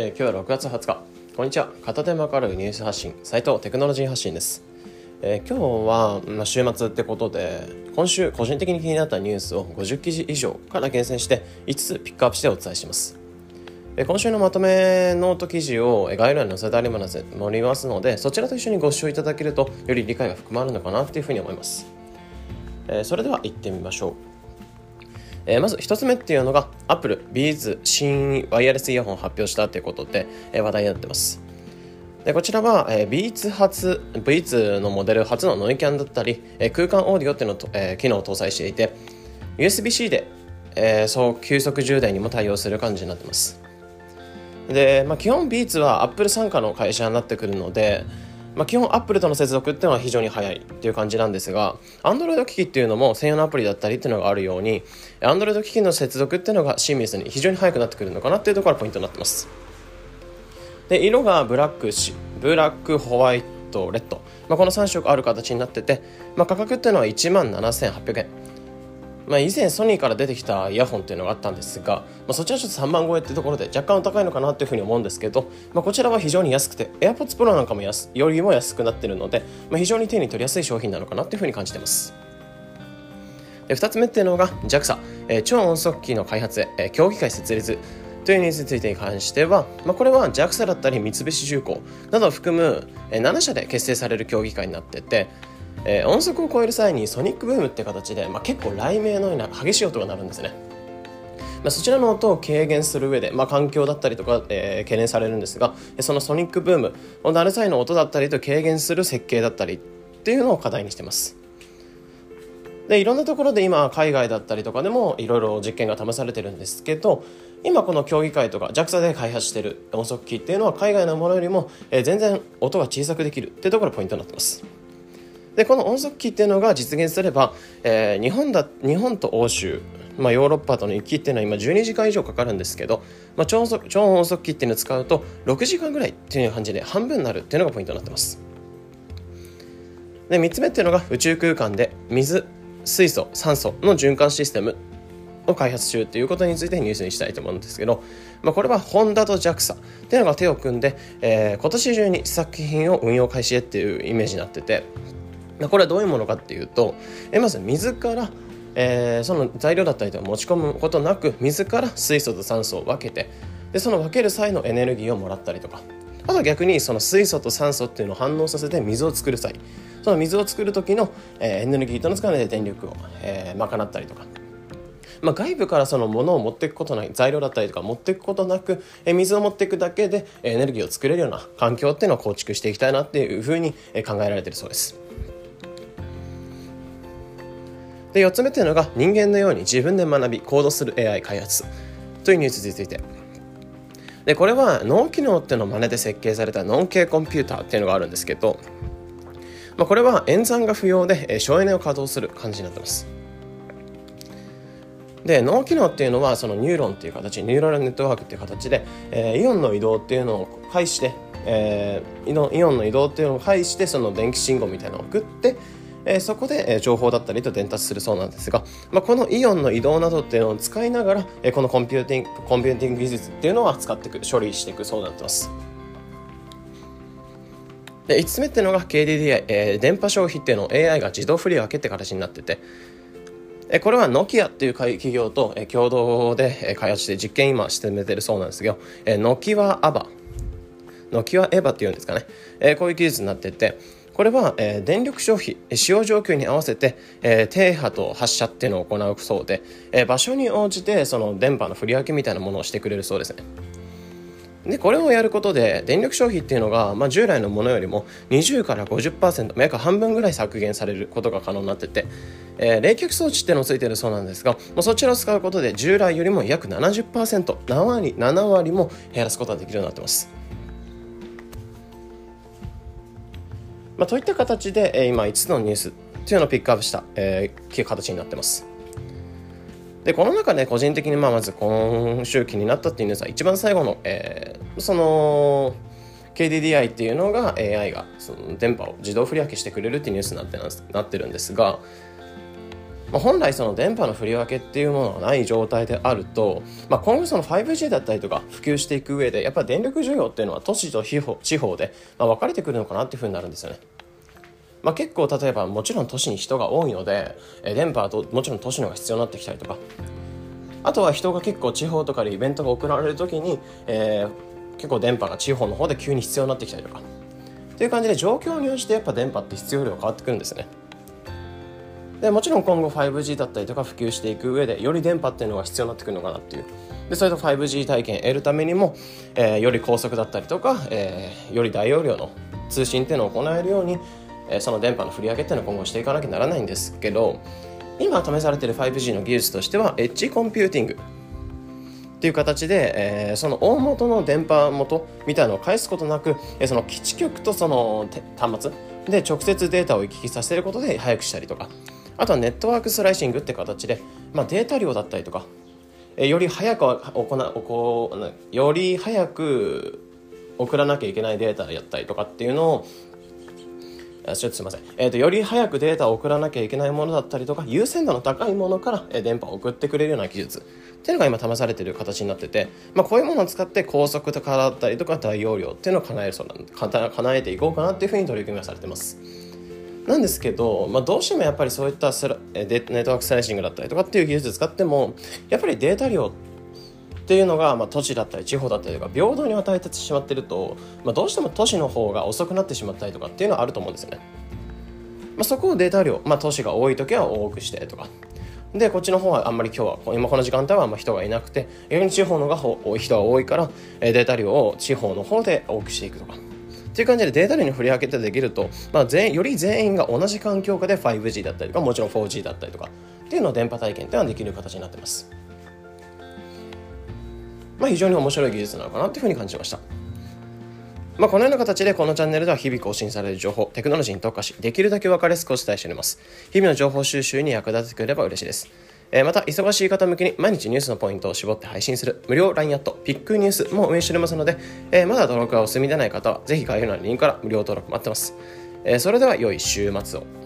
えー、今日は6月20日。こんにちは。片手間からニュース発信。斉藤テクノロジー発信です、えー、今日は、まあ、週末ってことで今週個人的に気になったニュースを50記事以上から厳選して5つピックアップしてお伝えします。え今週のまとめノート記事を概要欄に載せてありますのでそちらと一緒にご視聴いただけるとより理解が深まれるのかなというふうに思います、えー、それでは行ってみましょう。えー、まず1つ目っていうのが Apple Beats 新ワイヤレスイヤホンを発表したということで、えー、話題になってます。でこちらは、えー、Beats 初 Beats のモデル初のノイキャンだったり、えー、空間オーディオっていうのと、えー、機能を搭載していて USB-C で、えー、そう急速充電にも対応する感じになってます。で、まあ、基本 Beats は Apple 傘下の会社になってくるので、まあ、基本アップルとの接続っていうのは非常に早いっていう感じなんですが Android 機器っていうのも専用のアプリだったりっていうのがあるように Android 機器の接続っていうのがシームレスに非常に早くなってくるのかなっていうところがポイントになってます。で色がブラックブラックホワイトレッド、まあ、この3色ある形になってて、まあ、価格っていうのは1万7800円。まあ、以前ソニーから出てきたイヤホンっていうのがあったんですが、まあ、そちらちょっと3万超えってところで若干お高いのかなというふうに思うんですけど、まあ、こちらは非常に安くて AirPods Pro なんかも安よりも安くなってるので、まあ、非常に手に取りやすい商品なのかなというふうに感じてます。で2つ目っていうのが JAXA、えー、超音速機の開発へ、えー、協議会設立。というニースについてに関しては、まあ、これは JAXA だったり三菱重工などを含む7社で結成される協議会になっててえー、音速を超える際にソニックブームって形で、まあ、結構雷鳴のような激しい音が鳴るんですね。まあ、そちらの音を軽減する上で、まあ、環境だったりとか、えー、懸念されるんですがそのソニックブームを鳴る際の音だったりと軽減する設計だったりっていうのを課題にしてます。でいろんなところで今海外だったりとかでもいろいろ実験が試されてるんですけど今この競技会とか JAXA で開発してる音速機っていうのは海外のものよりも、え、全然音が小さくできるっていうところがポイントになってます。でこの音速機っていうのが実現すれば、えー、日本だ日本と欧州まあ、ヨーロッパとの行きっていうのは今12時間以上かかるんですけど、まあ、超音速超音速機っていうのを使うと6時間ぐらいっていう感じで半分になるっていうのがポイントになってます。で3つ目っていうのが宇宙空間で水水素酸素の循環システムを開発中ということについてニュースにしたいと思うんですけど、まあ、これはホンダと JAXA っていうのが手を組んで、えー、今年中に試作品を運用開始へっていうイメージになっててこれはどういうものかっていうとえまず水からえー、その材料だったりとか持ち込むことなく水から水素と酸素を分けてでその分ける際のエネルギーをもらったりとか。あとは逆にその水素と酸素っていうのを反応させて水を作る際。その水を作る時の、えー、エネルギーとの使われで電力を、えー、賄ったりとか。まあ、外部からその物を持っていくことない材料だったりとか持っていくことなく、え水を持っていくだけでエネルギーを作れるような環境っていうのを構築していきたいなっていうふうに考えられているそうです。で4つ目というのが人間のように自分で学び行動する AI 開発。というニュースについて。でこれは脳機能っていうのを真似で設計された脳系コンピューターっていうのがあるんですけど、まあ、これは演算が不要で省エネを稼働する感じになってます。で脳機能っていうのはそのニューロンっていう形ニューラルネットワークっていう形で、えー、イオンの移動っていうのを介して、えー、イオンの移動っていうのを介してその電気信号みたいなのを送ってえそこで、え情報だったりと伝達するそうなんですが、まあ、このイオンの移動などっていうのを使いながら、えこのコンピューティングコンピューティング技術っていうのは使っていく処理していくそうになってます。で5つ目っていうのが KDDI、えー、電波消費っていうのを AI が自動振り分けって形になってて、これはノキアっていう企業と、共同で、開発して実験今進めてるそうなんですけど、えノキワアバ。ノキワエバっていうんですかね、こういう技術になっててこれは、えー、電力消費使用状況に合わせて、えー、低波と発射っていうのを行うそうで、えー、場所に応じてその電波の振り分けみたいなものをしてくれるそうですね。でこれをやることで電力消費っていうのが、まあ、従来のものよりも20から50%約半分ぐらい削減されることが可能になってて、えー、冷却装置っていうのをついてるそうなんですがもうそちらを使うことで従来よりも約 70%7 割 ,7 割も減らすことができるようになってます。まあ、といった形で、えー、今5つのニュースっていうのをピックアップした、えー、形になってます。でこの中で個人的にまあまず今週気になったっていうニュースは一番最後の、えー、その KDDI っていうのが AI がその電波を自動振り分けしてくれるっていうニュースになってなってるんですがまあ、本来その電波の振り分けっていうものがない状態であると、まあ、今後その 5G だったりとか普及していく上でやっぱり電力需要っていうのは都市と地方地方で、まあ、分かれてくるのかなっていうふうになるんですよね。まあ、結構例えばもちろん都市に人が多いので、え電波はともちろん都市の方が必要になってきたりとかあとは人が結構地方とかでイベントが行われる時に、えー、結構電波が地方の方で急に必要になってきたりとかっていう感じで状況に応じてやっぱ電波って必要量変わってくるんですね。でもちろん今後 5G だったりとか普及していく上でより電波っていうのが必要になってくるのかなっていう。でそれと 5G 体験得るためにも、えー、より高速だったりとか、えー、より大容量の通信っていうのを行えるように、えー、その電波の振り分けっていうのを今後していかなきゃならないんですけど今試されてる 5G の技術としてはエッジコンピューティングっていう形で、えー、その大元の電波元みたいなのを介すことなく、えー、その基地局とその端末で直接データを行き来させることで早くしたりとかあとはネットワークスライシングって形で、まあ、データ量だったりとか、えより早く行うより早く送らなきゃいけないデータやったりとかっていうのをちょっとすみません、えーと、より早くデータを送らなきゃいけないものだったりとか優先度の高いものから、電波を送ってくれるような技術っていうのが今試されてる形になってて、まあ、こういうものを使って高速とかだったりとか大容量っていうのを叶えるそうなん叶えていこうかなっていうふうに取り組みがされてます。なんですけど、まあ、どうしてもやっぱりそういったスラネットワークスライシングだったりとかっていう技術使ってもやっぱりデータ量っていうのが、まあ、都市だったり地方だったりとか平等に与えてしまってると、まあ、どうしても都市の方が遅くなってしまったりとかっていうのはあると思うんですよね。まあ、そこをデータ量、まあ、都市が多い時は多くしてとかでこっちの方はあんまり今日は今この時間帯はあんま人がいなくて逆に地方の方が人が多いからデータ量を地方の方で多くしていくとかっていう感じでデータ量に振り分けてできると、まあ、全より全員が同じ環境下で 5G だったりとかもちろん 4G だったりとかっていうのを電波体験っていうのはできる形になってます。まあ、非常に面白い技術なのかなっていうふうに感じました。まあ、このような形でこのチャンネルでは日々更新される情報、テクノロジーに特化し、できるだけ分かりやすくお伝えしております。日々の情報収集に役立ててくれれば嬉しいです。え、また、忙しい方向けに毎日ニュースのポイントを絞って配信する無料 LINE アット、ピックニュースも運営しておりますので、え、まだ登録がお済みでない方は、ぜひ概要欄のリンクから無料登録待ってます。え、それでは良い週末を。